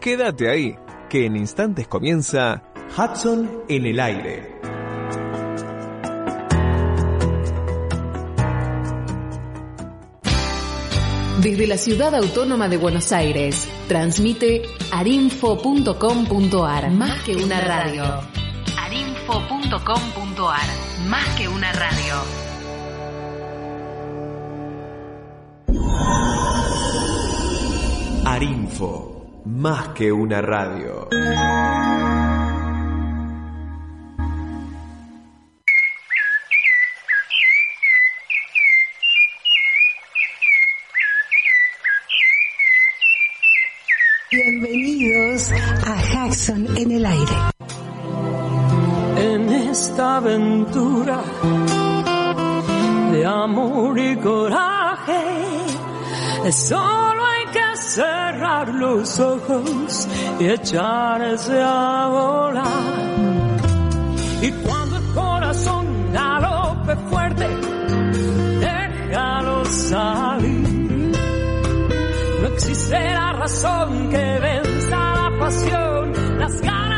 Quédate ahí, que en instantes comienza Hudson en el aire. Desde la ciudad autónoma de Buenos Aires, transmite arinfo.com.ar, más que una radio. arinfo.com.ar, más que una radio. Arinfo, más que una radio. Bienvenidos a Jackson en el aire. En esta aventura de amor y coraje, solo hay que cerrar los ojos y echarse a volar. Y cuando el corazón galope fuerte, déjalo salir. No existe la razón que venza la pasión, las ganas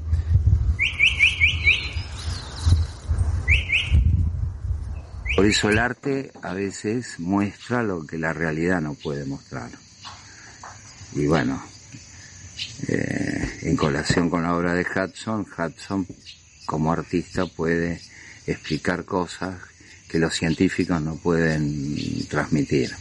Por eso el arte a veces muestra lo que la realidad no puede mostrar. Y bueno, eh, en colación con la obra de Hudson, Hudson como artista puede explicar cosas que los científicos no pueden transmitir.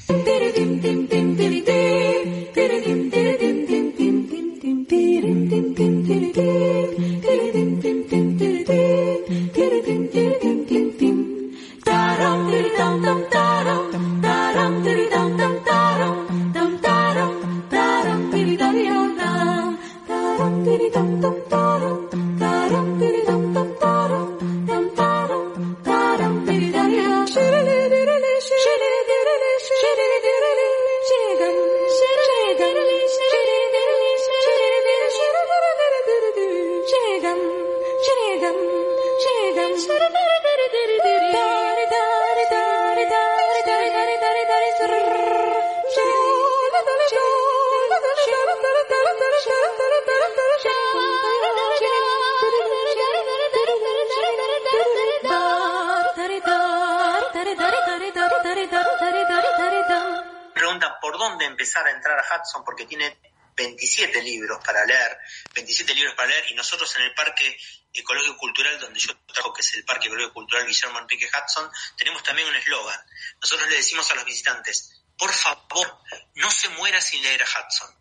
Dónde empezar a entrar a Hudson porque tiene 27 libros para leer, 27 libros para leer y nosotros en el Parque Ecológico Cultural donde yo trabajo, que es el Parque Ecológico Cultural Guillermo Enrique Hudson, tenemos también un eslogan. Nosotros le decimos a los visitantes, por favor, no se muera sin leer a Hudson.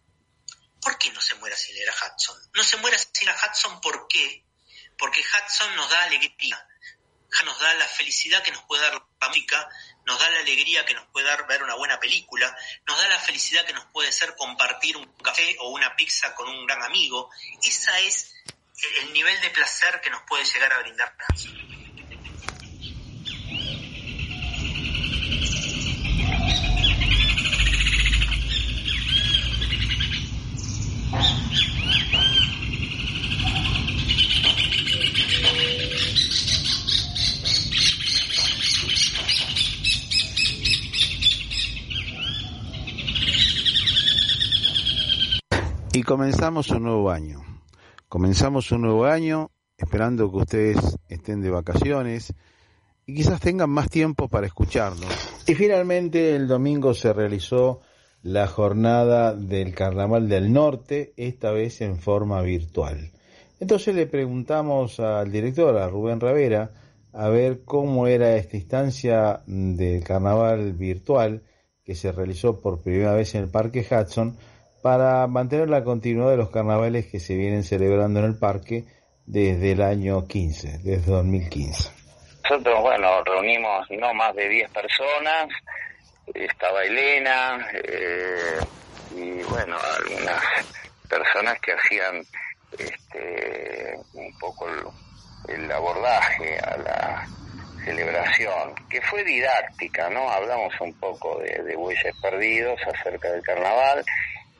¿Por qué no se muera sin leer a Hudson? No se muera sin leer a Hudson, ¿por qué? Porque Hudson nos da alegría, nos da la felicidad que nos puede dar la música, nos da la alegría que nos puede dar ver una buena película, nos da la felicidad que nos puede ser compartir un café o una pizza con un gran amigo. Esa es el, el nivel de placer que nos puede llegar a brindar Y comenzamos un nuevo año. Comenzamos un nuevo año esperando que ustedes estén de vacaciones y quizás tengan más tiempo para escucharnos. Y finalmente el domingo se realizó la jornada del Carnaval del Norte, esta vez en forma virtual. Entonces le preguntamos al director, a Rubén Ravera, a ver cómo era esta instancia del carnaval virtual que se realizó por primera vez en el Parque Hudson para mantener la continuidad de los carnavales que se vienen celebrando en el parque desde el año 15, desde 2015. Nosotros, bueno, reunimos no más de 10 personas, estaba Elena eh, y, bueno, algunas personas que hacían este, un poco el, abordaje a la celebración, que fue didáctica, ¿no? Hablamos un poco de, de Bueyes Perdidos acerca del carnaval.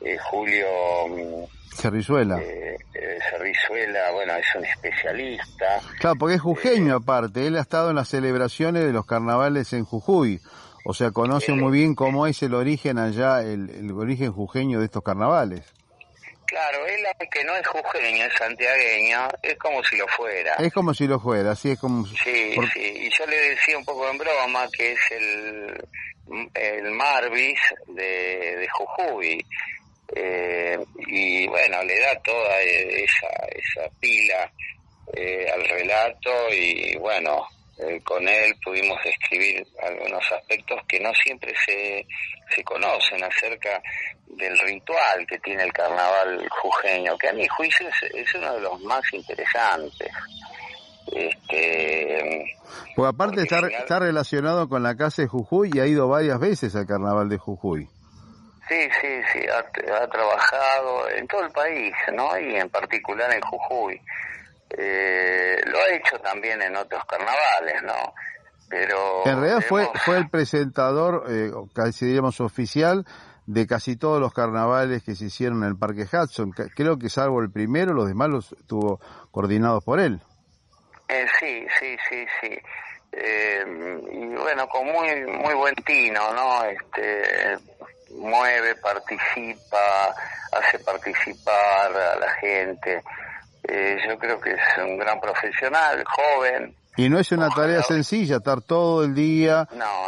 Eh, Julio mm, Cerrizuela. Eh, eh, Cerrizuela, bueno, es un especialista. Claro, porque es jujeño aparte, él ha estado en las celebraciones de los carnavales en Jujuy, o sea, conoce muy bien cómo es el origen allá, el, el origen jujeño de estos carnavales. Claro, él aunque no es jujeño, es santiagueño, es como si lo fuera. Es como si lo fuera, así es como... Sí, sí, y yo le decía un poco en broma que es el, el Marvis de, de Jujuy. Eh, y bueno, le da toda esa, esa pila eh, al relato y bueno, eh, con él pudimos escribir algunos aspectos que no siempre se, se conocen acerca del ritual que tiene el carnaval jujeño, que a mi juicio es, uno de los más interesantes. Este, pues aparte está, está relacionado con la casa de Jujuy y ha ido varias veces al carnaval de Jujuy. Sí, sí, sí, ha, ha, trabajado en todo el país, ¿no? Y en particular en Jujuy. Eh, lo ha hecho también en otros carnavales, ¿no? Pero... En realidad fue, fue el presentador, eh, casi diríamos oficial, de casi todos los carnavales que se hicieron en el Parque Hudson. Creo que salvo el primero, los demás los estuvo coordinados por él. Eh, sí, sí, sí, sí. Eh, y bueno, con muy muy buen tino, ¿no? Este, mueve, participa, hace participar a la gente. Eh, yo creo que es un gran profesional, joven. Y no es una tarea sencilla estar todo el día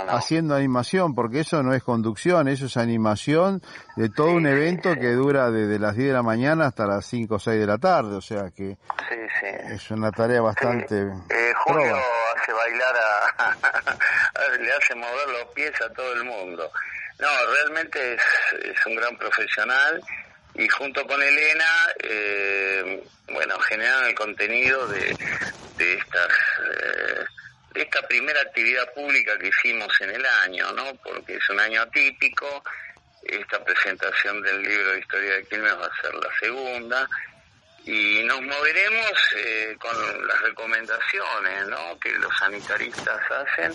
haciendo animación, porque eso no es conducción, eso es animación de todo un evento que dura desde las 10 de la mañana hasta las 5 o 6 de la tarde, o sea que es una tarea bastante... Eh, Julio hace bailar a... le hace mover los pies a todo el mundo. No, realmente es, un gran profesional y junto con Elena, eh, bueno, generan el contenido de, de estas eh, de esta primera actividad pública que hicimos en el año, ¿no? Porque es un año atípico. Esta presentación del libro de historia de Quilmes va a ser la segunda y nos moveremos eh, con las recomendaciones, ¿no? Que los sanitaristas hacen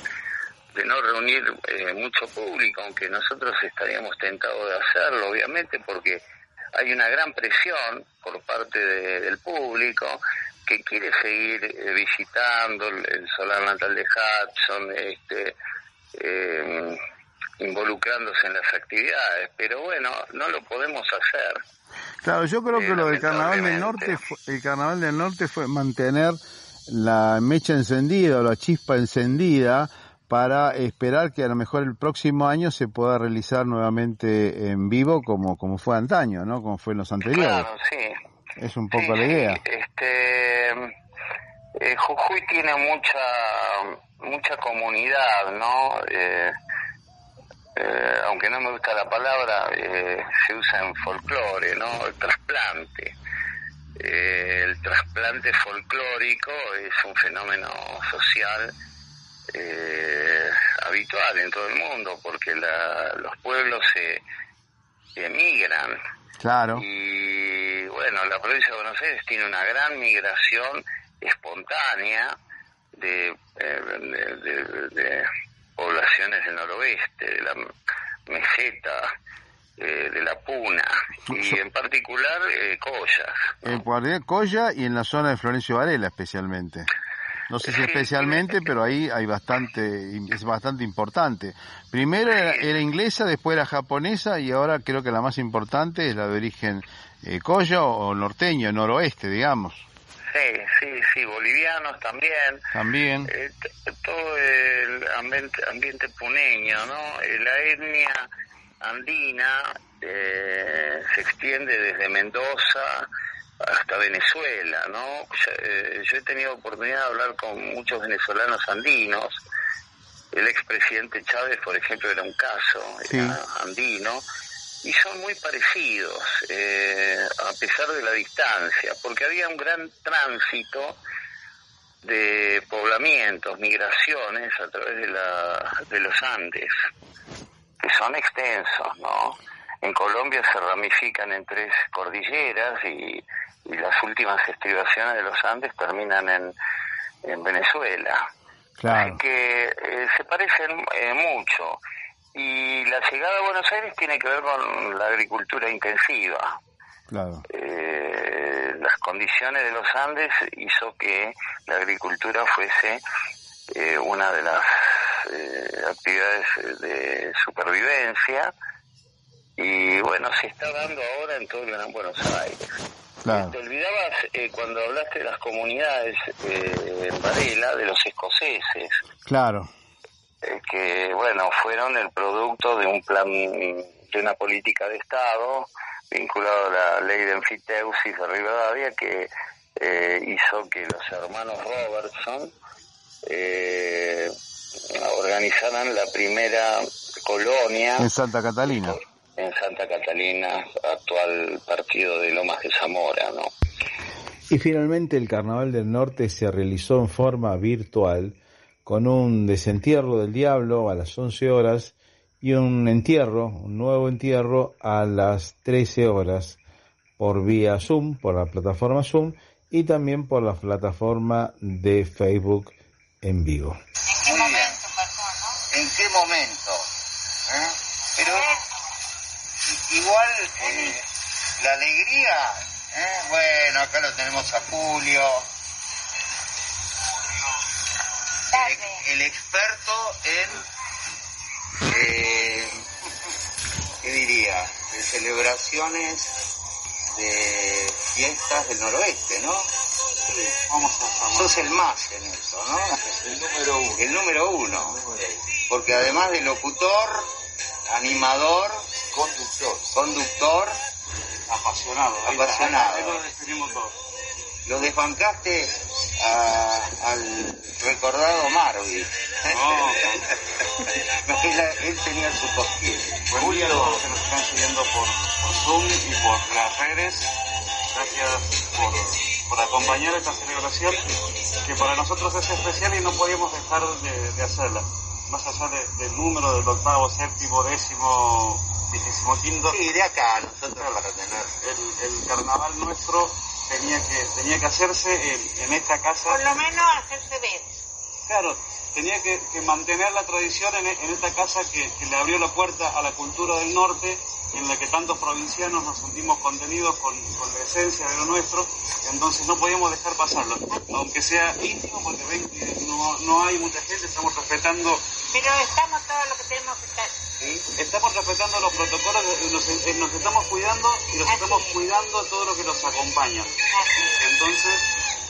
de no reunir eh, mucho público, aunque nosotros estaríamos tentados de hacerlo, obviamente, porque hay una gran presión por parte del público que quiere seguir eh, visitando el, solar natal de Hudson, este, eh, involucrándose en las actividades, pero bueno, no lo podemos hacer. Claro, yo creo que lo del Carnaval del Norte, el Carnaval del Norte fue mantener la mecha encendida o la chispa encendida para esperar que a lo mejor el próximo año se pueda realizar nuevamente en vivo como, como fue antaño, ¿no? Como fue en los anteriores. Claro, sí. Es un poco la idea. Este, eh, Jujuy tiene mucha mucha comunidad, ¿no? Eh, eh, aunque no me gusta la palabra, se usa en folclore, ¿no? El trasplante. el trasplante folclórico es un fenómeno social eh, habitual en todo el mundo, porque los pueblos se emigran. Claro. Y bueno, la provincia de Buenos Aires tiene una gran migración espontánea de, eh, de, poblaciones del noroeste, de la meseta, eh, de la Puna, y en particular eh, Collas. En Guardia Colla y en la zona de Florencio Varela especialmente. No sé si especialmente, pero ahí hay bastante, es bastante importante. Primero era, inglesa, después era japonesa y ahora creo que la más importante es la de origen eh, o norteño, noroeste, digamos. Sí, sí, sí, bolivianos también. También. Eh, todo el ambiente, ambiente puneño, ¿no? Eh, La etnia andina eh, se extiende desde Mendoza hasta Venezuela, ¿no? Yo, eh, yo he tenido oportunidad de hablar con muchos venezolanos andinos. El expresidente Chávez, por ejemplo, era un caso, Sí. era andino, y son muy parecidos, eh, a pesar de la distancia, porque había un gran tránsito de poblamientos, migraciones a través de, la, de los Andes, que son extensos, ¿no? En Colombia se ramifican en tres cordilleras y, y las últimas estribaciones de los Andes terminan en, en Venezuela. Así que eh, se parecen eh, mucho. Y la llegada a Buenos Aires tiene que ver con la agricultura intensiva. Claro. Eh, las condiciones de los Andes hizo que la agricultura fuese eh, una de las actividades de supervivencia y bueno, se está dando ahora en todo el Gran Buenos Aires. Claro. Te olvidabas eh, cuando hablaste de las comunidades eh, en Varela, de los escoceses, Claro. eh, que bueno, fueron el producto de un plan, de una política de Estado vinculado a la ley de enfiteusis de Rivadavia que eh, hizo que los hermanos Robertson eh, organizaran la primera colonia En Santa Catalina. En Santa Catalina, actual partido de Lomas de Zamora, ¿no? Y finalmente el Carnaval del Norte se realizó en forma virtual con un desentierro del diablo a las 11 horas y un entierro, un nuevo entierro a las 13 horas por vía Zoom, por la plataforma Zoom y también por la plataforma de Facebook en vivo. ¿En qué momento? ¿Eh? Pero igual eh, la alegría, ¿eh? bueno, acá lo tenemos a Julio, el, ex- el experto en, eh, ¿qué diría? De celebraciones de fiestas del noroeste, ¿no? Vamos a Sos el más en eso, ¿no? El número uno. El número uno. Porque además de locutor, animador, conductor, conductor, Apasionado. Apasionado. lo definimos todo. lo desbancaste a- al recordado Marvin. No. él, él tenía su cosquilla. A todos los que nos están siguiendo por, por Zoom y por las redes. Gracias por, por acompañar esta celebración que para nosotros es especial y no podíamos dejar de, de hacerla. Más allá de- del número del octavo, séptimo, décimo, quinto. Sí, de acá, nosotros para tener. El, el carnaval nuestro tenía que, tenía que hacerse en, en esta casa. Por lo menos hacerse ver. Claro, tenía que, que mantener la tradición en, en esta casa que, que le abrió la puerta a la cultura del norte, en la que tantos provincianos nos sentimos contenidos con, con la esencia de lo nuestro, entonces no podíamos dejar pasarlo, aunque sea íntimo, porque ven que no, no hay mucha gente, estamos respetando, Pero estamos todos los que tenemos que estar. estamos respetando los protocolos, eh, nos, nos estamos cuidando y nos estamos cuidando todo lo que nos acompaña. Entonces,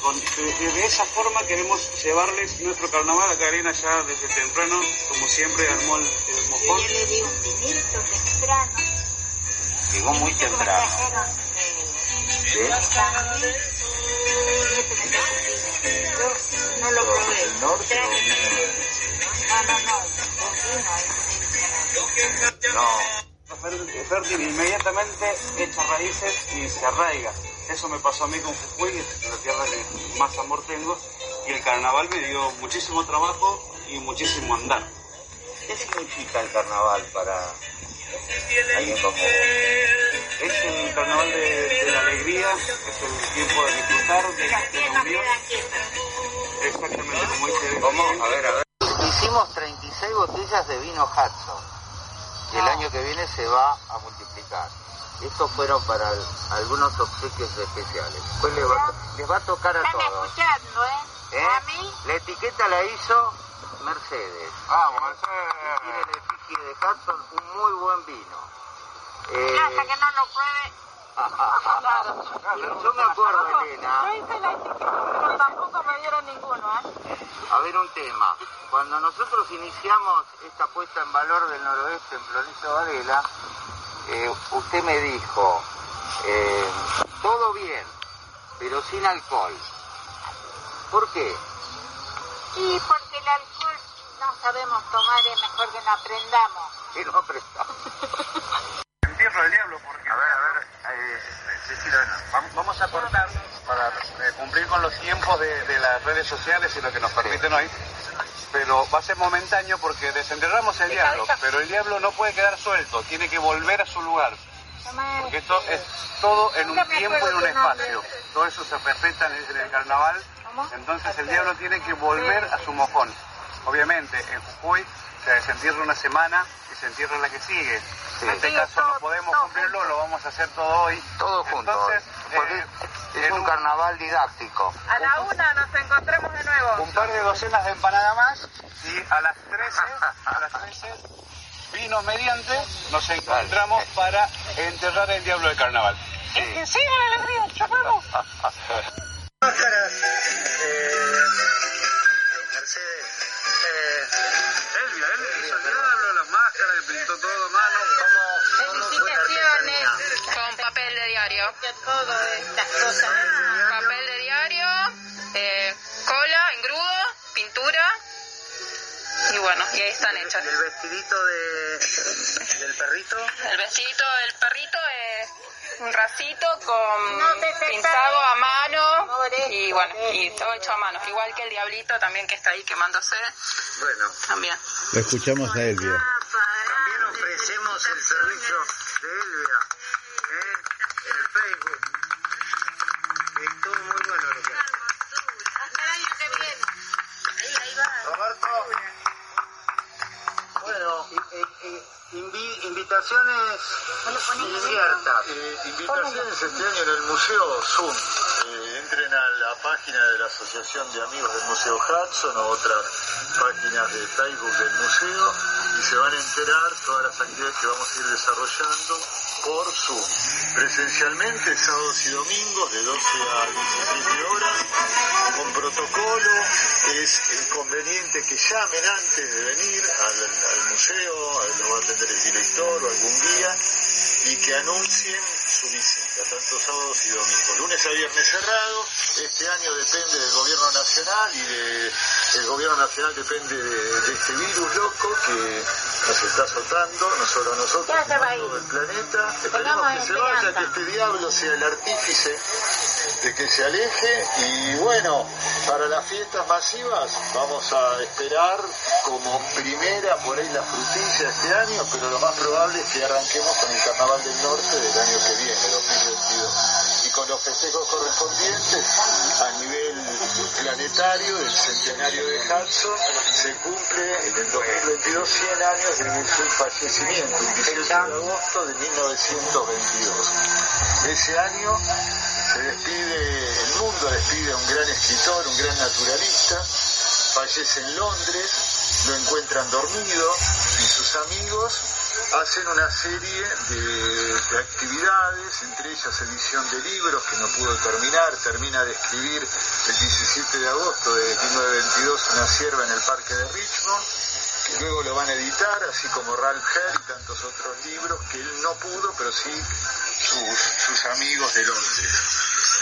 con- de, esa forma queremos llevarles nuestro carnaval a Karina ya desde temprano, como siempre armó el, el mojón. Yo le di un vinito temprano. Llegó muy temprano. Yo no lo probé. ¿El norte o No, no, no. No. Fértil inmediatamente echa raíces y se arraiga. Eso me pasó a mí con Jujuy, que es la tierra que más amor tengo, y el carnaval me dio muchísimo trabajo y muchísimo andar. ¿Qué significa el carnaval para alguien como? Es el carnaval de, de la alegría, es el tiempo de disfrutar, de, la unión. Exactamente como dice. ¿Cómo? A ver, a ver. Hicimos 36 botellas de vino Hudson, el año que viene se va a multiplicar. Estos fueron para al- algunos obsequios especiales. Después les va, les va a tocar a Están todos. escuchando, ¿eh? ¿Eh? A mí, La etiqueta la hizo Mercedes. Vamos, Y Tiene el efigie de Hudson, un muy buen vino. Eh, que no lo pruebe, Claro. Yo me acuerdo, Elena. Yo hice la etiqueta, pero tampoco me dieron ninguno, ¿eh? A ver un tema. Cuando nosotros iniciamos esta puesta en valor del noroeste en Florencio Varela, eh, usted me dijo, eh, todo bien, pero sin alcohol. ¿Por qué? Y porque el alcohol no sabemos tomar, es mejor que no aprendamos. Que no prestamos. Entierro del diablo porque... Vamos a cortar para eh, cumplir con los tiempos de, de las redes sociales y lo que nos permiten hoy. Pero va a ser momentáneo porque desenterramos el diablo, pero el diablo no puede quedar suelto, tiene que volver a su lugar. Porque esto es todo en un tiempo y en un espacio. Todo eso se respeta en el, en el carnaval. Entonces el diablo tiene que volver a su mojón. Obviamente, en Jujuy se desentierra una semana y se entierra la que sigue. En este caso no podemos cumplirlo, lo vamos a hacer todo hoy. todo junto. Entonces, porque eh, es en un carnaval didáctico. A la una nos encontramos de nuevo. un par de docenas de empanadas más y a las 13, a las 13, vino mediante, nos encontramos para enterrar el diablo del carnaval. que siga la alegría, chupamos. Máscaras, eh, Mercedes, eh, máscaras, le pintó todo mano. ¿cómo, cómo fue la artesanía? Con papel de diario. Todo estas cosas. Papel de diario, eh, cola, engrudo, pintura. Y bueno, y ahí están hechas. ¿Y el vestidito de, del perrito? El vestidito del perrito es un racito con No pintado a mano y bueno, y todo hecho a mano. Igual que el diablito también que está ahí quemándose, Bueno, también. Lo escuchamos a Elvia. También ofrecemos el servicio de Elvia ¿eh? en el Facebook. Es todo muy bueno lo que hace. Roberto. Bueno, eh, eh, invi- invitaciones abiertas. Eh, invitaciones este año en el Museo Zoom. Entren a la página de la Asociación de Amigos del Museo Hudson o otras páginas de Facebook del museo y se van a enterar todas las actividades que vamos a ir desarrollando por Zoom. Presencialmente, sábados y domingos, de 12 a 17 horas, con protocolo, es conveniente que llamen antes de venir al, museo, lo va a atender el director o algún guía, y que anuncien su visita, tanto sábados y domingos. Lunes a viernes cerrado, este año depende del gobierno nacional y de, el gobierno nacional depende de, de este virus loco que nos está azotando, no solo a nosotros, sino a todo el planeta. Esperemos que se vaya, que este diablo sea el artífice de que se aleje y bueno, para las fiestas masivas vamos a esperar como primera por ahí la frutilla este año, pero lo más probable es que arranquemos con el Carnaval del Norte del año que viene, 2022. Y con los festejos correspondientes a nivel planetario del centenario de Hudson se cumple en el 2022 100 años de su fallecimiento, el 18 de agosto de 1922. Ese año se despide, el mundo despide a un gran escritor, un gran naturalista, fallece en Londres, lo encuentran dormido y sus amigos hacen una serie de, de actividades, entre ellas edición de libros que no pudo terminar, termina de escribir el 17 de agosto de 1922 una sierva en el parque de Richmond, que luego lo van a editar, así como Ralph Hare y tantos otros libros que él no pudo, pero sí sus, sus amigos de Londres.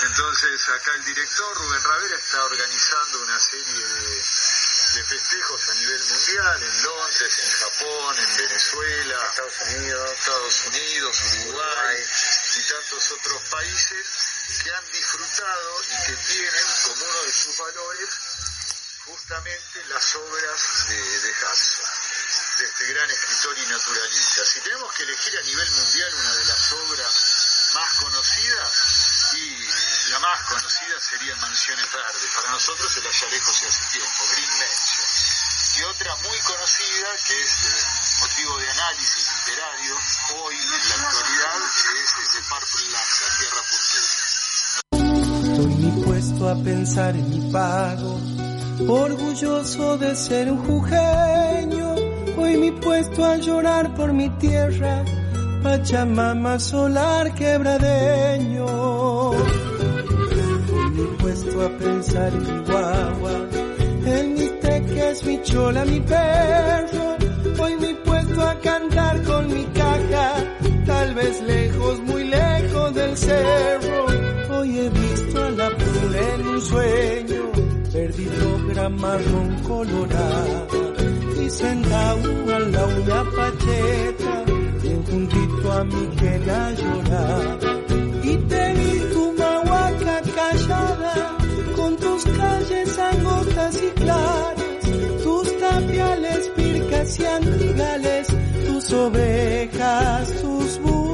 Entonces acá el director Rubén Ravera está organizando una serie de, de festejos a nivel mundial, en Londres, en Japón, en Venezuela, Estados Unidos, Estados Unidos, Uruguay y tantos otros países que han disfrutado y que tienen como uno de sus valores justamente las obras de, de Hudson, de este gran escritor y naturalista. Si tenemos que elegir a nivel mundial una de las obras más conocidas, y la más conocida sería Mansiones Verdes. Para nosotros el allá lejos y hace tiempo, Green Mansion. Y otra muy conocida, que es eh, motivo de análisis literario, hoy en la actualidad, es de Purple Land, la Tierra Purpúrea. Estoy dispuesto a pensar en mi pago, orgulloso de ser un jujeño. Hoy mi puesto a llorar por mi tierra, Pachamama solar quebradeño. A pensar en mi guagua, en mi teques, mi chola, mi perro. Hoy me he puesto a cantar con mi caja, tal vez lejos, muy lejos del cerro. Hoy he visto a la pula en un sueño, perdido gran marrón colorada y sentado a la una pacheta, bien juntito a mi que la lloraba. Y claras, tus tapiales, pircas y antigales, tus ovejas, tus burros,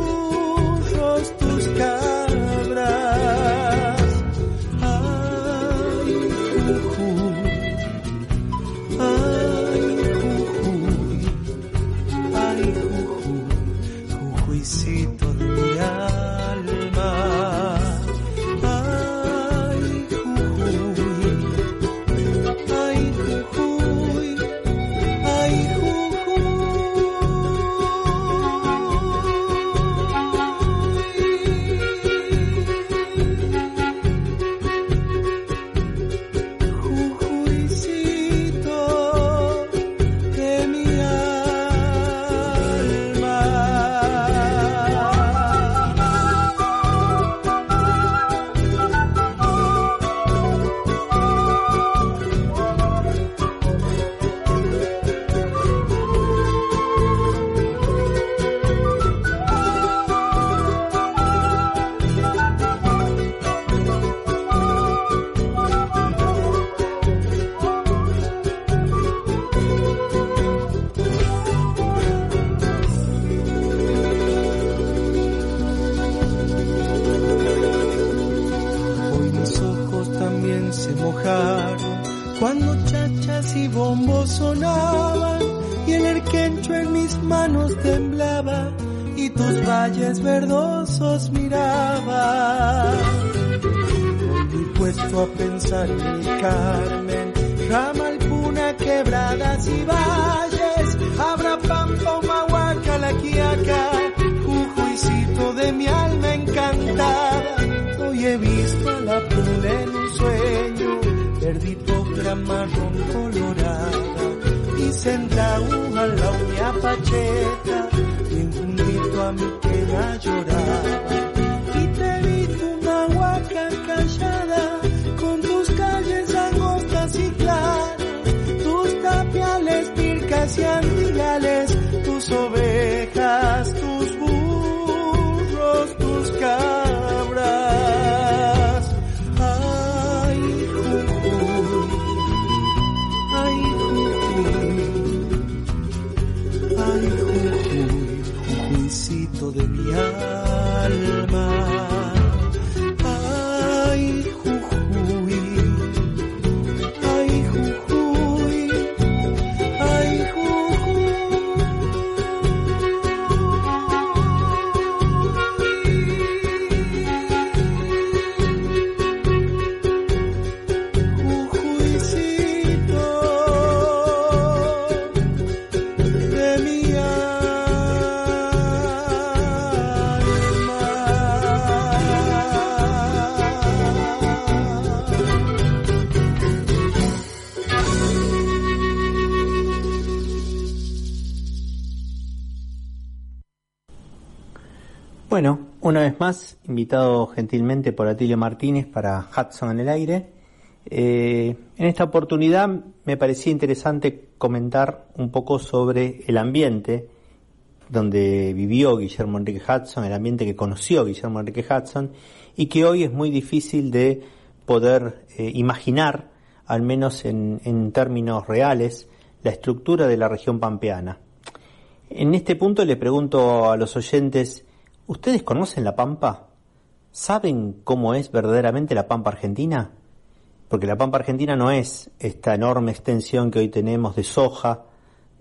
Carmen, Ramalpuna, quebradas y valles, habrá pampa, humahuaca, la quiaca, Jujuicito de mi alma encantada. Hoy he visto a la puna en un sueño, perdido gran marrón colorada, y sentado a la uña pacheta, bien juntito a mi pena lloraba. Antigales, tus ovejas, una vez más, invitado gentilmente por Atilio Martínez para Hudson en el aire. Eh, en esta oportunidad me parecía interesante comentar un poco sobre el ambiente donde vivió Guillermo Enrique Hudson, el ambiente que conoció Guillermo Enrique Hudson y que hoy es muy difícil de poder eh, imaginar, al menos en, en términos reales, la estructura de la región pampeana. En este punto le pregunto a los oyentes, ¿ustedes conocen la Pampa? ¿Saben cómo es verdaderamente la Pampa Argentina? Porque la Pampa Argentina no es esta enorme extensión que hoy tenemos de soja,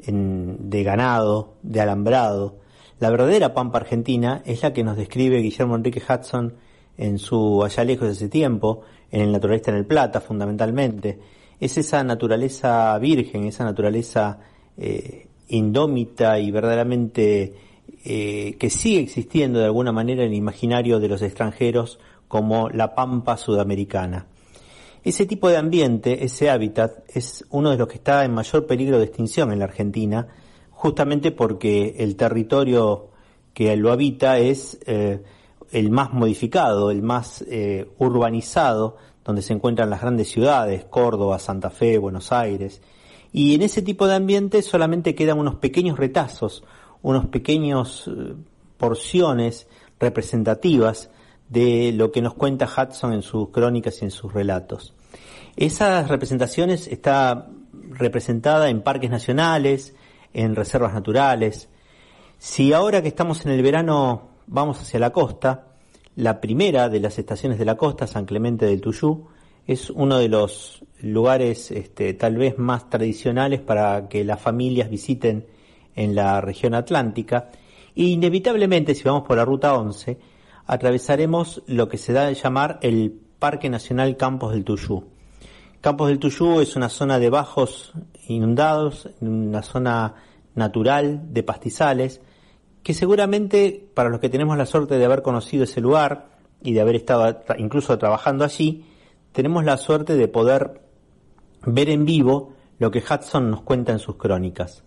de ganado, de alambrado. La verdadera Pampa Argentina es la que nos describe Guillermo Enrique Hudson en su Allá lejos de ese tiempo, en el naturalista en el Plata fundamentalmente. Es esa naturaleza virgen, esa naturaleza eh, indómita y verdaderamente eh, que sigue existiendo de alguna manera en el imaginario de los extranjeros como la pampa sudamericana. Ese tipo de ambiente, ese hábitat, es uno de los que está en mayor peligro de extinción en la Argentina, justamente porque el territorio que lo habita es eh, el más modificado, el más eh, urbanizado, donde se encuentran las grandes ciudades, Córdoba, Santa Fe, Buenos Aires. Y en ese tipo de ambiente solamente quedan unos pequeños retazos, unos pequeños eh, porciones representativas de lo que nos cuenta Hudson en sus crónicas y en sus relatos. Esas representaciones está representada en parques nacionales, en reservas naturales. Si ahora que estamos en el verano vamos hacia la costa, la primera de las estaciones de la costa, San Clemente del Tuyú, es uno de los lugares este, tal vez más tradicionales para que las familias visiten en la región atlántica. E inevitablemente, si vamos por la ruta 11, atravesaremos lo que se da a llamar el Parque Nacional Campos del Tuyú. Campos del Tuyú es una zona de bajos inundados, una zona natural de pastizales, que seguramente para los que tenemos la suerte de haber conocido ese lugar y de haber estado incluso trabajando allí, tenemos la suerte de poder ver en vivo lo que Hudson nos cuenta en sus crónicas.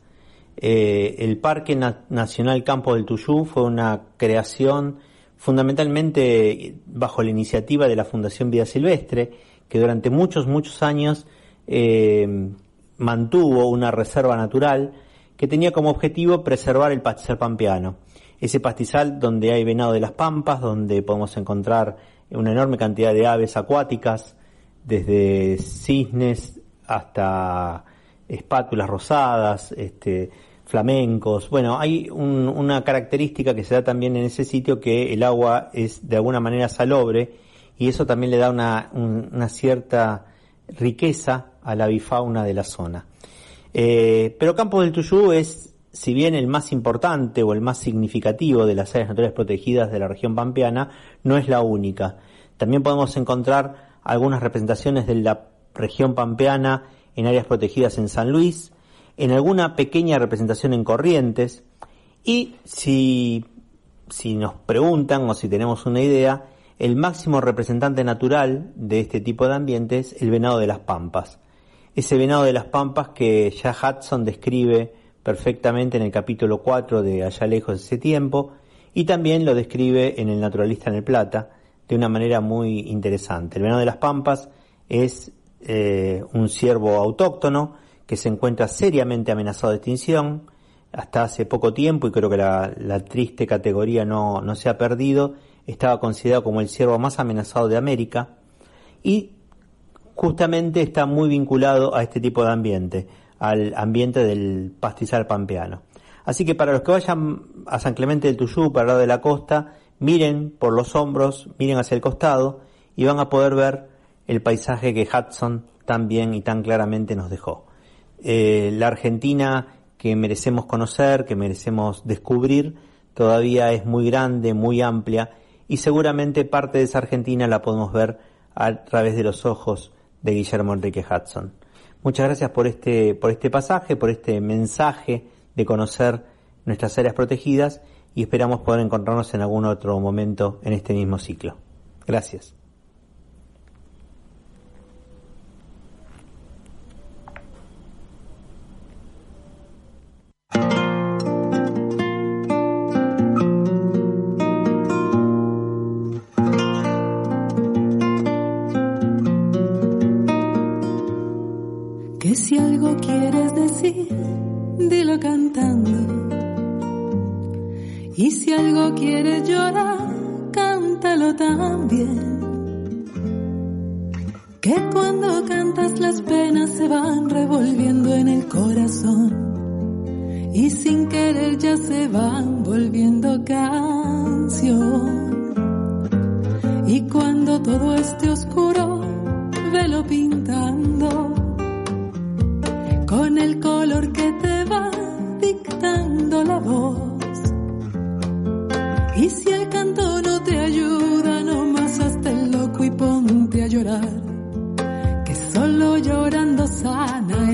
Eh, el Parque Nacional Campo del Tuyú fue una creación fundamentalmente bajo la iniciativa de la Fundación Vida Silvestre, que durante muchos, muchos años eh, mantuvo una reserva natural que tenía como objetivo preservar el pastizal pampeano. Ese pastizal donde hay venado de las pampas, donde podemos encontrar una enorme cantidad de aves acuáticas, desde cisnes hasta espátulas rosadas, este, flamencos. Bueno, hay una característica que se da también en ese sitio que el agua es de alguna manera salobre y eso también le da una, cierta riqueza a la bifauna de la zona. Eh, pero Campos del Tuyú es, si bien el más importante o el más significativo de las áreas naturales protegidas de la región pampeana, no es la única. También podemos encontrar algunas representaciones de la región pampeana en áreas protegidas en San Luis, en alguna pequeña representación en Corrientes, y si, si nos preguntan o si tenemos una idea, el máximo representante natural de este tipo de ambientes es el venado de las pampas ese venado de las pampas que ya Hudson describe perfectamente en el capítulo 4 de Allá lejos de ese tiempo y también lo describe en El Naturalista en el Plata de una manera muy interesante. El venado de las pampas es eh, un ciervo autóctono que se encuentra seriamente amenazado de extinción hasta hace poco tiempo y creo que la, triste categoría no, no se ha perdido, estaba considerado como el ciervo más amenazado de América y justamente está muy vinculado a este tipo de ambiente, al ambiente del pastizal pampeano. Así que para los que vayan a San Clemente del Tuyú, para el lado de la costa, miren por los hombros, miren hacia el costado y van a poder ver el paisaje que Hudson tan bien y tan claramente nos dejó. Eh, la Argentina que merecemos conocer, que merecemos descubrir, todavía es muy grande, muy amplia y seguramente parte de esa Argentina la podemos ver a través de los ojos de Guillermo Enrique Hudson. Muchas gracias por este, por este pasaje, por este mensaje de conocer nuestras áreas protegidas y esperamos poder encontrarnos en algún otro momento en este mismo ciclo. Gracias. Si algo quieres decir, dilo cantando. Y si algo quieres llorar, cántalo también. Que cuando cantas las penas se van revolviendo en el corazón y sin querer ya se van volviendo canción. Y cuando todo esté oscuro, velo pintando con el color que te va dictando la voz. Y si el canto no te ayuda, no más hasta el loco y ponte a llorar. Que solo llorando sana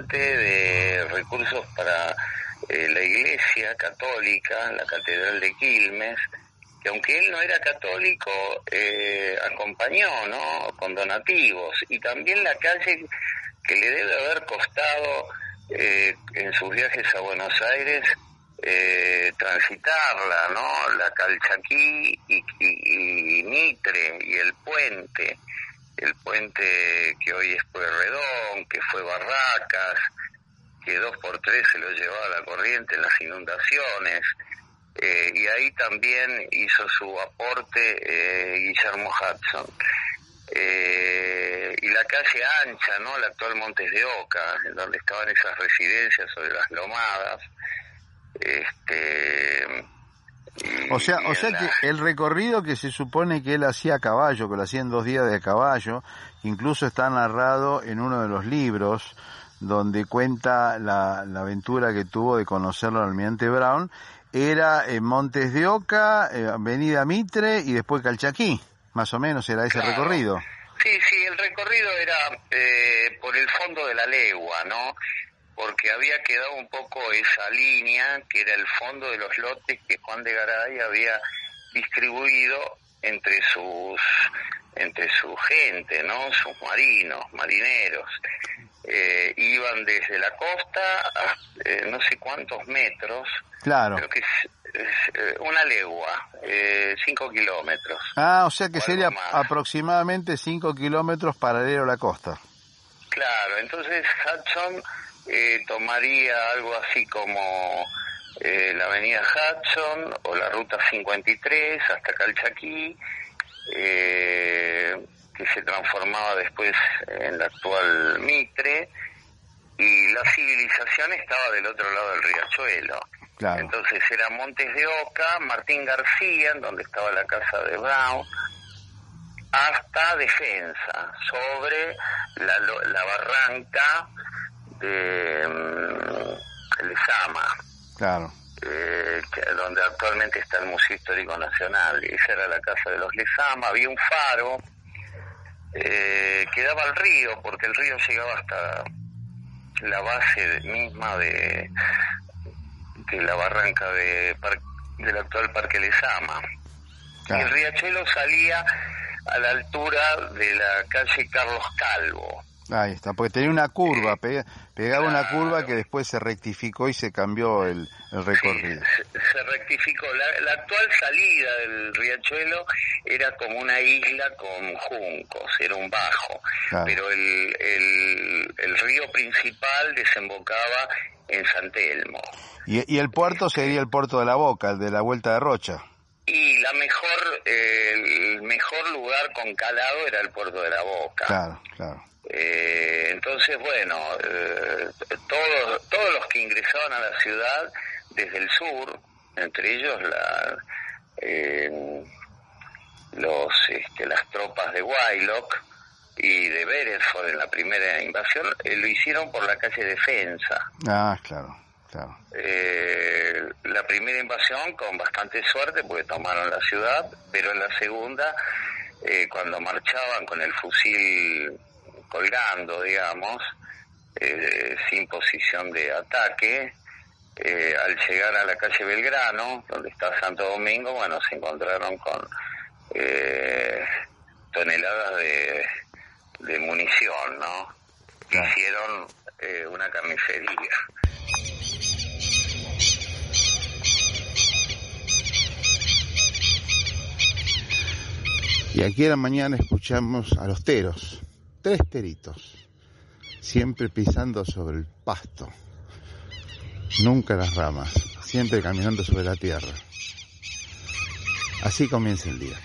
de recursos para eh, la Iglesia Católica, la Catedral de Quilmes, que aunque él no era católico, eh, acompañó, ¿no? Con donativos. Y también la calle que le debe haber costado eh, en sus viajes a Buenos Aires eh, transitarla, ¿no? La Calchaquí y, y, y Mitre y el puente, el puente que hoy es Pueyrredón, que fue Barracas, que dos por tres se lo llevaba la corriente en las inundaciones, eh, y ahí también hizo su aporte eh, Guillermo Hudson. Eh, y la calle ancha, ¿no? La actual Montes de Oca, donde estaban esas residencias sobre las lomadas, este O sea, o sea que el recorrido que se supone que él hacía a caballo, que lo hacía en dos días de caballo, incluso está narrado en uno de los libros donde cuenta la, la aventura que tuvo de conocerlo al almirante Brown, era en Montes de Oca, eh, Avenida Mitre y después Calchaquí, más o menos era ese Claro. recorrido. Sí, sí, el recorrido era eh, por el fondo de la legua, ¿no? Porque había quedado un poco esa línea, que era el fondo de los lotes que Juan de Garay había distribuido entre sus entre su gente, ¿no? Sus marinos, marineros. Eh, iban desde la costa a eh, no sé cuántos metros, Claro. creo que es, es, eh, una legua, eh, cinco kilómetros. Ah, o sea que o sería aproximadamente 5 kilómetros paralelo a la costa. Claro, entonces Hudson eh, tomaría algo así como eh, la avenida Hudson o la ruta 53 hasta Calchaquí, eh, que se transformaba después en la actual Mitre, y la civilización estaba del otro lado del riachuelo. Claro. Entonces era Montes de Oca, Martín García, en donde estaba la casa de Brown, hasta Defensa, sobre la, la barranca de mm, Lezama, Claro. eh, donde actualmente está el Museo Histórico Nacional. Esa era la casa de los Lezama, había un faro eh, que daba al río, porque el río llegaba hasta la base misma de, de la barranca de del actual Parque Lesama. Y el riachuelo salía a la altura de la calle Carlos Calvo. Ahí está, porque tenía una curva, pegaba una curva que después se rectificó y se cambió el, recorrido. se, rectificó. La, actual salida del riachuelo era como una isla con juncos, era un bajo, pero el, el, el, río principal desembocaba en San Telmo. ¿Y, ¿Y el puerto sería el puerto de la Boca, el de la Vuelta de Rocha? Y la mejor, el mejor lugar con calado era el puerto de la Boca. Claro, claro. Eh, entonces, bueno, eh, todos, todos los que ingresaban a la ciudad desde el sur, entre ellos la, eh, los, este, las tropas de Wylock y de Beresford en la primera invasión, lo hicieron por la calle Defensa. Ah, claro. Eh, la primera invasión con bastante suerte porque tomaron la ciudad, pero en la segunda, eh, cuando marchaban con el fusil colgando, digamos, eh, sin posición de ataque, al llegar a la calle Belgrano, donde está Santo Domingo, bueno, se encontraron con toneladas de, de munición, ¿no? Hicieron una carnicería. Y aquí en la mañana escuchamos a los teros, tres teritos, siempre pisando sobre el pasto, nunca las ramas, siempre caminando sobre la tierra. Así comienza el día.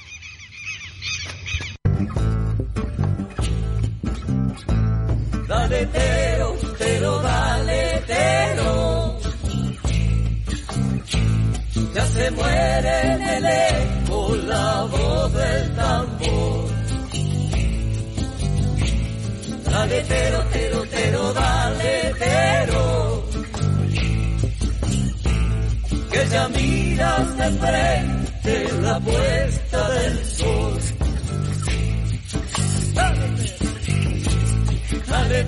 Dale tero, tero. Ya se muere en el eco la voz del tambor. Tero, tero, tero, dale tero. Que ya miras de frente la puesta del sol. Dale, dale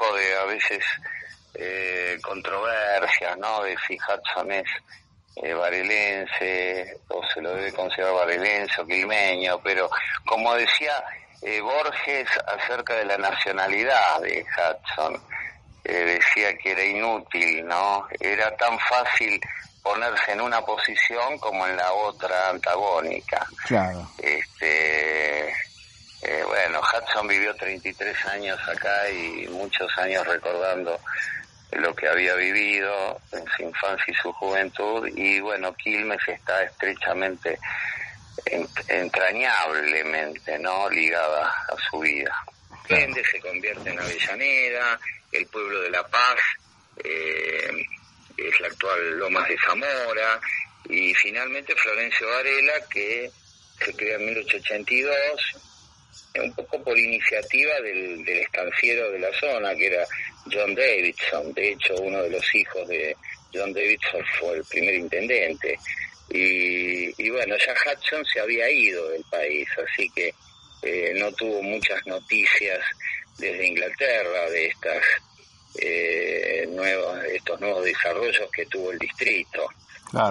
poco de, a veces, eh, controversias, ¿no? De si Hudson es eh, varelense o se lo debe considerar varelense o quilmeño, pero como decía eh, Borges acerca de la nacionalidad de Hudson, eh, decía que era inútil, ¿no? Era tan fácil ponerse en una posición como en la otra antagónica. Claro. Este, eh, bueno, Hudson vivió 33 años acá y muchos años recordando lo que había vivido en su infancia y su juventud y bueno, Quilmes está estrechamente, entrañablemente, ¿no? Ligada a su vida. Ende se convierte en Avellaneda, el pueblo de La Paz eh, es la actual Lomas de Zamora y finalmente Florencio Varela que se crea en 1882 un poco por iniciativa del, del estanciero de la zona, que era John Davidson. De hecho, uno de los hijos de John Davidson fue el primer intendente. Y, y bueno, ya Hudson se había ido del país, así que eh, no tuvo muchas noticias desde Inglaterra de estas eh, nuevos, estos nuevos desarrollos que tuvo el distrito,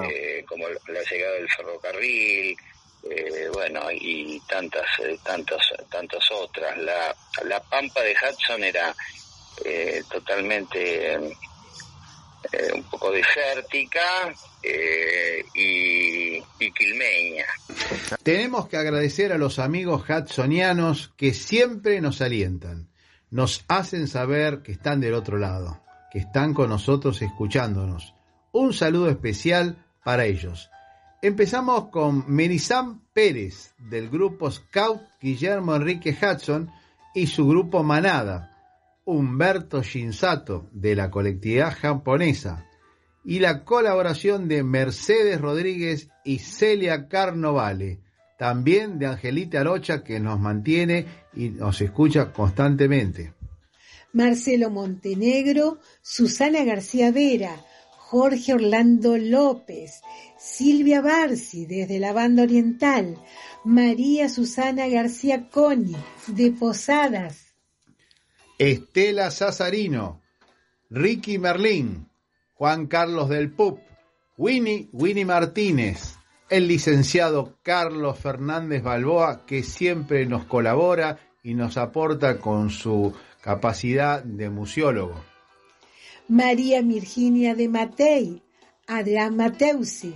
eh, como la llegada del ferrocarril, eh, bueno, y tantas, eh, tantas, tantas otras. La, la pampa de Hudson era eh, totalmente un poco desértica y, y quilmeña. Tenemos que agradecer a los amigos hudsonianos que siempre nos alientan, nos hacen saber que están del otro lado, que están con nosotros escuchándonos. Un saludo especial para ellos. Empezamos con Merizam Pérez del grupo Scout Guillermo Enrique Hudson y su grupo Manada. Humberto Shinsato de la colectividad japonesa y la colaboración de Mercedes Rodríguez y Celia Carnovale, también de Angelita Arocha que nos mantiene y nos escucha constantemente. Marcelo Montenegro, Susana García Vera, Jorge Orlando López, Silvia Barci desde la banda oriental, María Susana García Coni de Posadas, Estela Sazarino, Ricky Merlín, Juan Carlos del Pup, Winnie Winnie Martínez, el licenciado Carlos Fernández Balboa, que siempre nos colabora y nos aporta con su capacidad de museólogo. María Virginia de Matei, Adrián Mateusi,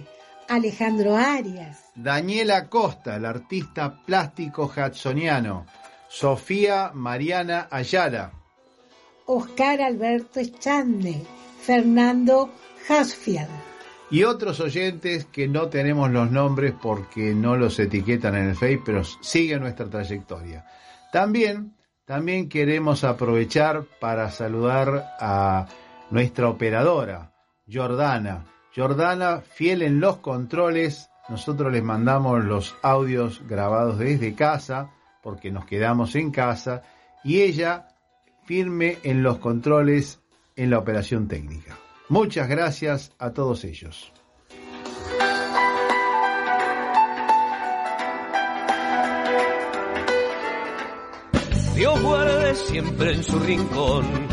Alejandro Arias, Daniela Costa, el artista plástico hudsoniano, Sofía Mariana Ayala, Oscar Alberto Echande, Fernando Hasfield, y otros oyentes que no tenemos los nombres porque no los etiquetan en el Face, pero siguen nuestra trayectoria. También, también queremos aprovechar para saludar a nuestra operadora, Jordana. Jordana, fiel en los controles, nosotros les mandamos los audios grabados desde casa, porque nos quedamos en casa, y ella firme en los controles en la operación técnica. Muchas gracias a todos ellos. Dios guarde siempre en su rincón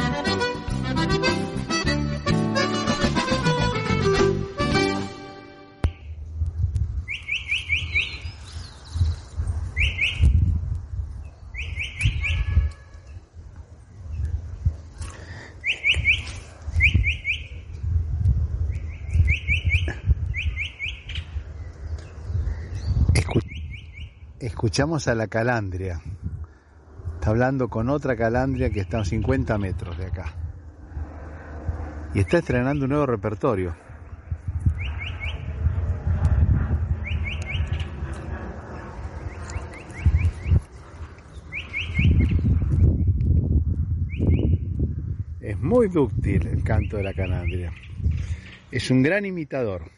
Escuchamos a la calandria. Está hablando con otra calandria que está a 50 metros de acá. Y está estrenando un nuevo repertorio. muy dúctil el canto de la canandria. Es un gran imitador.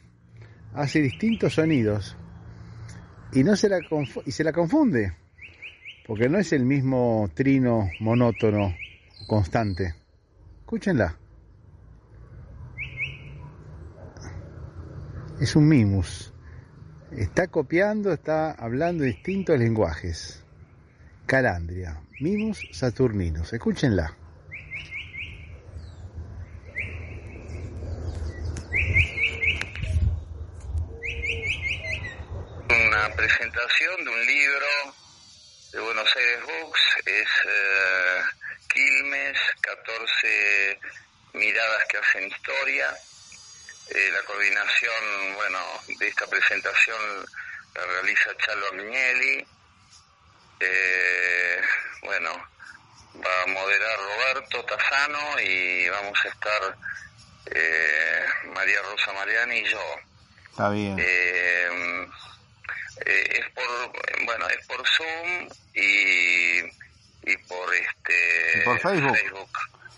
Hace distintos sonidos y no se la y se la confunde, porque no es el mismo trino monótono constante. Escúchenla. Es un mimus. Está copiando, está hablando distintos lenguajes. Calandria, mimus saturninos. Escúchenla. Una presentación de un libro de Buenos Aires Books es eh, Quilmes, 14 miradas que hacen historia. Eh, la coordinación, bueno, de esta presentación la realiza Chalo Agnelli. Eh, bueno, va a moderar Roberto Tazano y vamos a estar eh, María Rosa Mariani y yo. Está bien. Eh, es por bueno es por Zoom y, y por este ¿Y por Facebook?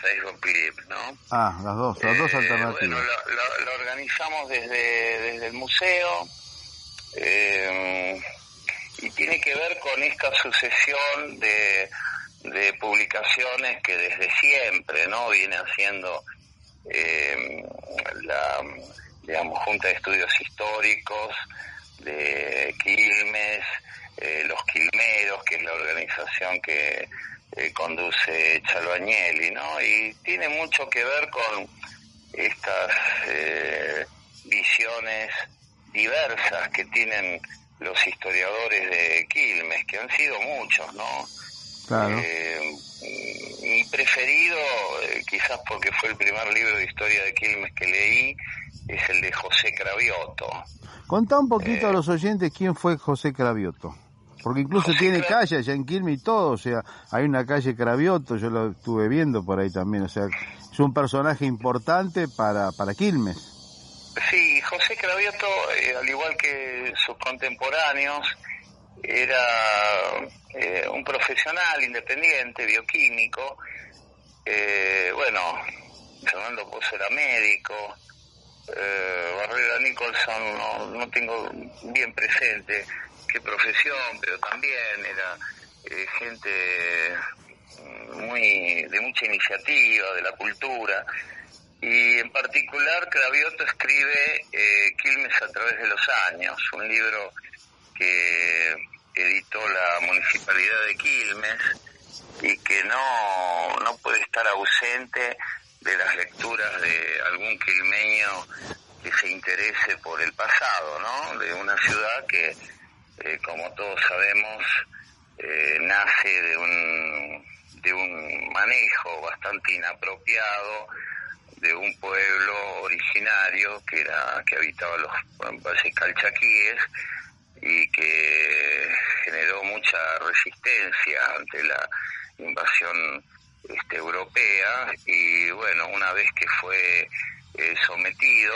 Facebook Clip, ¿no? Ah, las dos, las dos Eh, alternativas. Bueno, lo, lo- lo organizamos desde, desde el museo eh, y tiene que ver con esta sucesión de, de publicaciones que desde siempre, ¿no? Viene haciendo eh, la, digamos, Junta de Estudios Históricos de Quilmes, eh, Los Quilmeros, que es la organización que eh, conduce Chalo Agnelli, ¿no? Y tiene mucho que ver con estas eh, visiones diversas que tienen los historiadores de Quilmes, que han sido muchos, ¿no? Claro. Eh, mi preferido, eh, quizás porque fue el primer libro de historia de Quilmes que leí, es el de José Cravioto. Contá un Eh, poquito a los oyentes quién fue José Cravioto. Porque incluso tiene calle allá en Quilmes y todo, o sea, hay una calle Cravioto, yo lo estuve viendo por ahí también, o sea, es un personaje importante para, para Quilmes. Sí, José Cravioto, eh, al igual que sus contemporáneos, era eh, un profesional independiente, bioquímico. Eh, bueno, Fernando Pozo era médico. Eh, Barrera Nicholson no, no tengo bien presente qué profesión, pero también era eh, gente mm, muy de mucha iniciativa, de la cultura. Y en particular Cravioto escribe eh, Quilmes a través de los años, un libro que editó la Municipalidad de Quilmes y que no, no puede estar ausente de las lecturas de algún quilmeño que se interese por el pasado, ¿no? De una ciudad que, eh, como todos sabemos, eh, nace de un, de un manejo bastante inapropiado de un pueblo originario que era que habitaba los valles calchaquíes y que generó mucha resistencia ante la invasión este, europea y bueno una vez que fue eh, sometido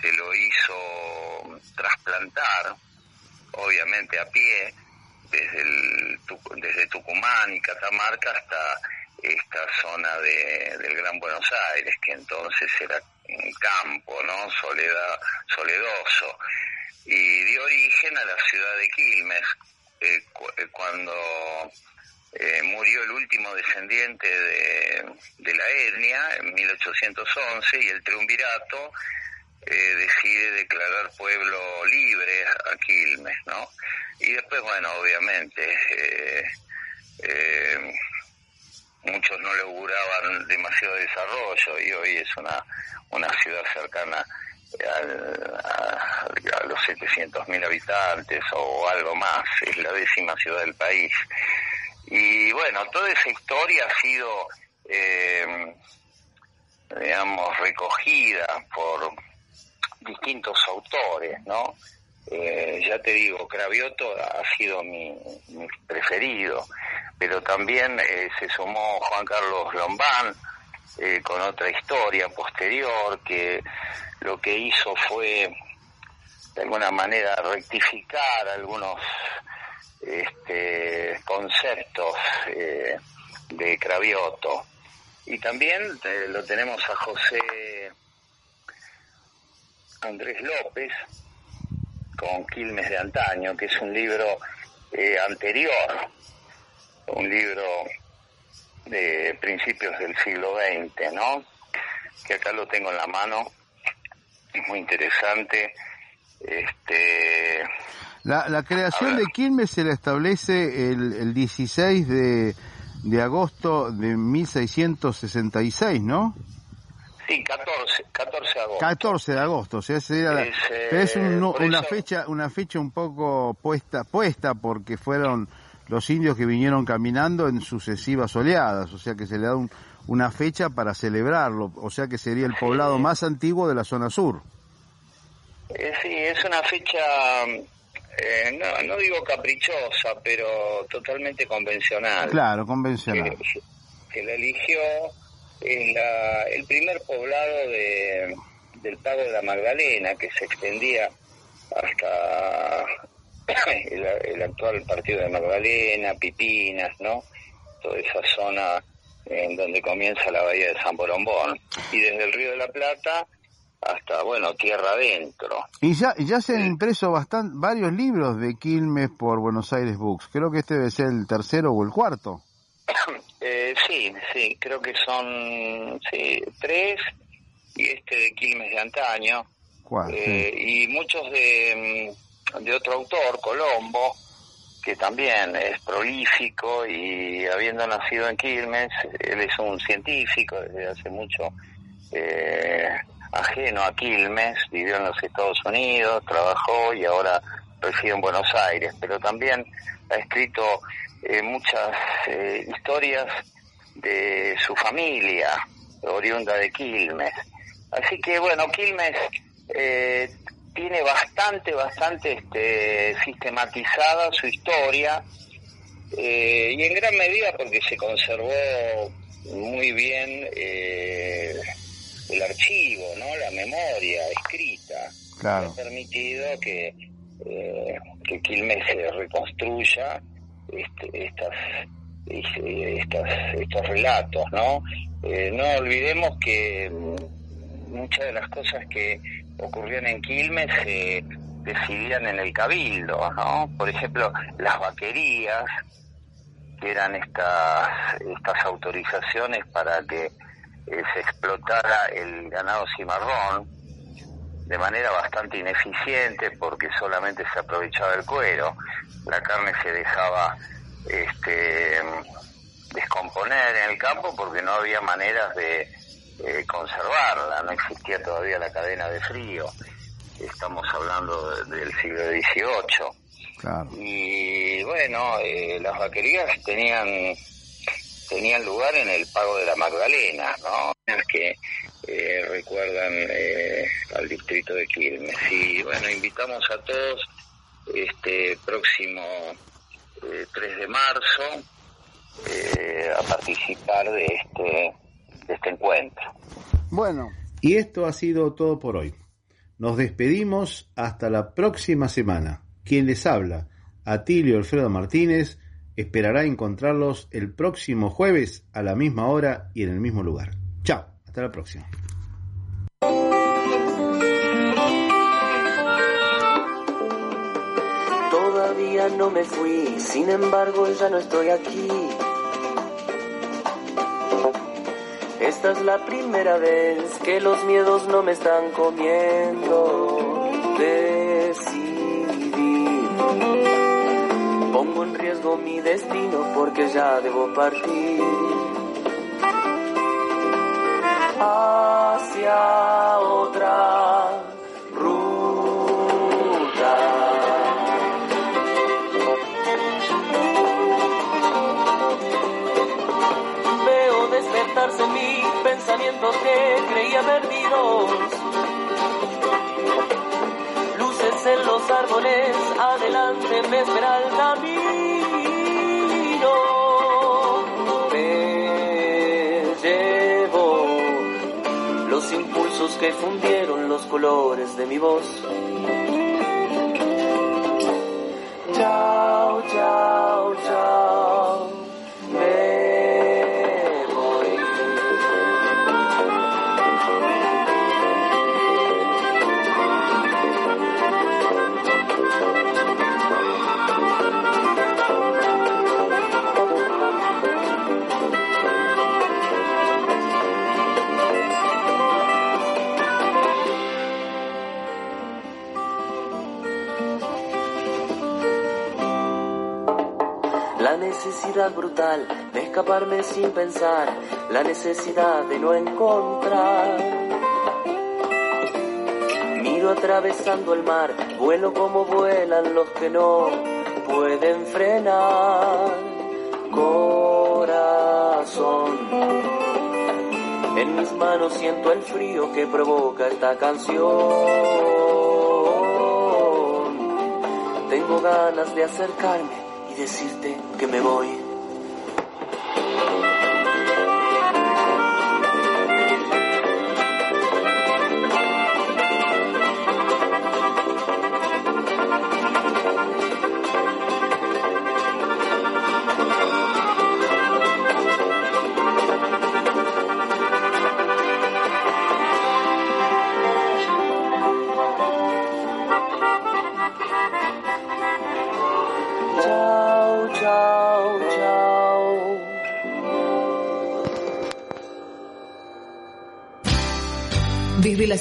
se lo hizo trasplantar obviamente a pie desde el desde Tucumán y Catamarca hasta esta zona de, del Gran Buenos Aires, que entonces era un campo, ¿no? Soledad, soledoso. Y dio origen a la ciudad de Quilmes, eh, eh, cuando eh, murió el último descendiente de, la etnia en 1811 y el triunvirato eh, decide declarar pueblo libre a Quilmes, ¿no? Y después, bueno, obviamente, eh, eh, muchos no le auguraban demasiado desarrollo y hoy es una, una ciudad cercana al- a, a los 700.000 habitantes o algo más, es la décima ciudad del país. Y bueno, toda esa historia ha sido, eh, digamos, recogida por distintos autores, ¿no? Eh, ya te digo, Cravioto ha sido mi, preferido, pero también eh, se sumó Juan Carlos Lombán eh, con otra historia posterior que lo que hizo fue de alguna manera rectificar algunos este, conceptos eh, de Cravioto. Y también eh, lo tenemos a José Andrés López con Quilmes de Antaño, que es un libro eh, anterior, un libro de principios del siglo XX, ¿no? Que acá lo tengo en la mano, es muy interesante. Este, La, la creación de Quilmes se la establece el, el 16 de, de agosto de 1666, ¿no? sí, 14, 14 de agosto. 14 de agosto, o sea, era la- Es, eh, pero es un- por una eso- fecha una fecha un poco puesta puesta porque fueron los indios que vinieron caminando en sucesivas oleadas, o sea que se le da un- una fecha para celebrarlo, o sea que sería el poblado más antiguo de la zona sur. Eh, sí, es una fecha, eh, no, no digo caprichosa, pero totalmente convencional. Claro, convencional. que, que la eligió en la- el primer poblado de, del Pago de la Magdalena, que se extendía hasta el, el actual partido de Magdalena, Pipinas, ¿no? Toda esa zona en donde comienza la bahía de San Borombón. Y desde el Río de la Plata hasta, bueno, tierra adentro. Y ya, ya se han impreso bastan- varios libros de Quilmes por Buenos Aires Books. Creo que este debe ser el tercero o el cuarto. Eh, sí, sí, creo que son sí, tres y este de Quilmes de antaño. ¿Cuál? Eh, y muchos de, mm, de otro autor, Colombo, que también es prolífico y habiendo nacido en Quilmes, él es un científico desde hace mucho eh, ajeno a Quilmes, vivió en los Estados Unidos, trabajó y ahora reside en Buenos Aires, pero también ha escrito eh, muchas eh, historias de su familia, oriunda de Quilmes. Así que bueno, Quilmes eh, tiene bastante, bastante este, sistematizada su historia eh, y en gran medida porque se conservó muy bien eh, el archivo, ¿no? la memoria escrita. Claro. Ha permitido que, eh, que Quilmes se reconstruya este, estas, es- estas, estos relatos, ¿no? Eh, no olvidemos que mm, muchas de las cosas que ocurrían en Quilmes se decidían en el cabildo, ¿no? Por ejemplo, las vaquerías, que eran estas, estas autorizaciones para que se explotara el ganado cimarrón de manera bastante ineficiente porque solamente se aprovechaba el cuero, la carne se dejaba este, descomponer en el campo porque no había maneras de eh, conservarla, no existía todavía la cadena de frío, estamos hablando de- del siglo XVIII. Claro. Y bueno, eh, las vaquerías tenían tenían lugar en el Pago de la Magdalena, ¿no? Que eh, recuerdan eh, al distrito de Quilmes. Y bueno, invitamos a todos este próximo eh, 3 de marzo eh, a participar de este, de este encuentro. Bueno, y esto ha sido todo por hoy. Nos despedimos hasta la próxima semana. Quien les habla, Atilio Alfredo Martínez, esperará encontrarlos el próximo jueves a la misma hora y en el mismo lugar. Chao, hasta la próxima. Todavía no me fui, sin embargo ya no estoy aquí. Esta es la primera vez que los miedos no me están comiendo. Decidí. Pongo en riesgo mi destino porque ya debo partir. Hacia otra ruta. Veo despertarse en mí pensamientos que creía perdidos. En los árboles, adelante me espera el camino. Me llevo los impulsos que fundieron los colores de mi voz. Chao, chao, brutal de escaparme sin pensar, la necesidad de no encontrar. Miro atravesando el mar, vuelo como vuelan los que no pueden frenar. Corazón, en mis manos siento el frío que provoca esta canción. Tengo ganas de acercarme y decirte que me voy.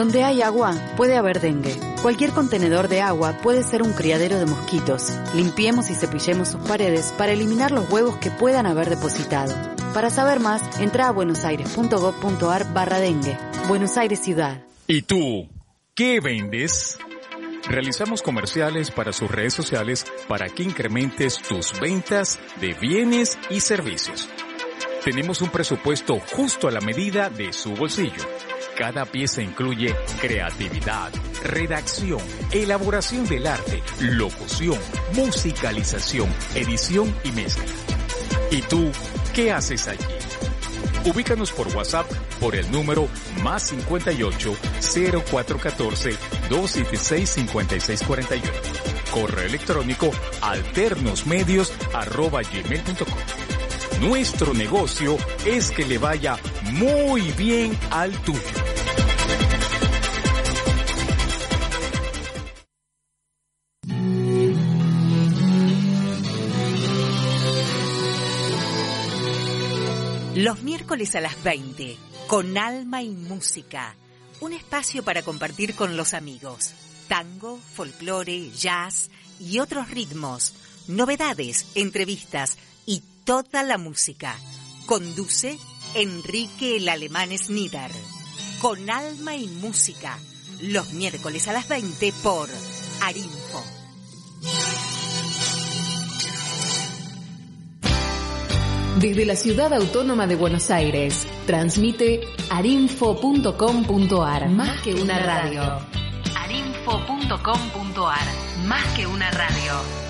Donde hay agua, puede haber dengue. Cualquier contenedor de agua puede ser un criadero de mosquitos. Limpiemos y cepillemos sus paredes para eliminar los huevos que puedan haber depositado. Para saber más, entra a buenosaires.gov.ar barra dengue. Buenos Aires Ciudad. ¿Y tú? ¿Qué vendes? Realizamos comerciales para sus redes sociales para que incrementes tus ventas de bienes y servicios. Tenemos un presupuesto justo a la medida de su bolsillo. Cada pieza incluye creatividad, redacción, elaboración del arte, locución, musicalización, edición y mezcla. ¿Y tú qué haces allí? Ubícanos por WhatsApp por el número más 58 0414 276 5641. Correo electrónico alternosmedios arroba. Nuestro negocio es que le vaya muy bien al tuyo. Los miércoles a las 20, con alma y música. Un espacio para compartir con los amigos. Tango, folclore, jazz y otros ritmos. Novedades, entrevistas toda la música. Conduce Enrique el Alemán Snider. Con alma y música. Los miércoles a las 20 por Arinfo. Desde la ciudad autónoma de Buenos Aires, transmite arinfo.com.ar. Más que una radio. arinfo.com.ar. Más que una radio.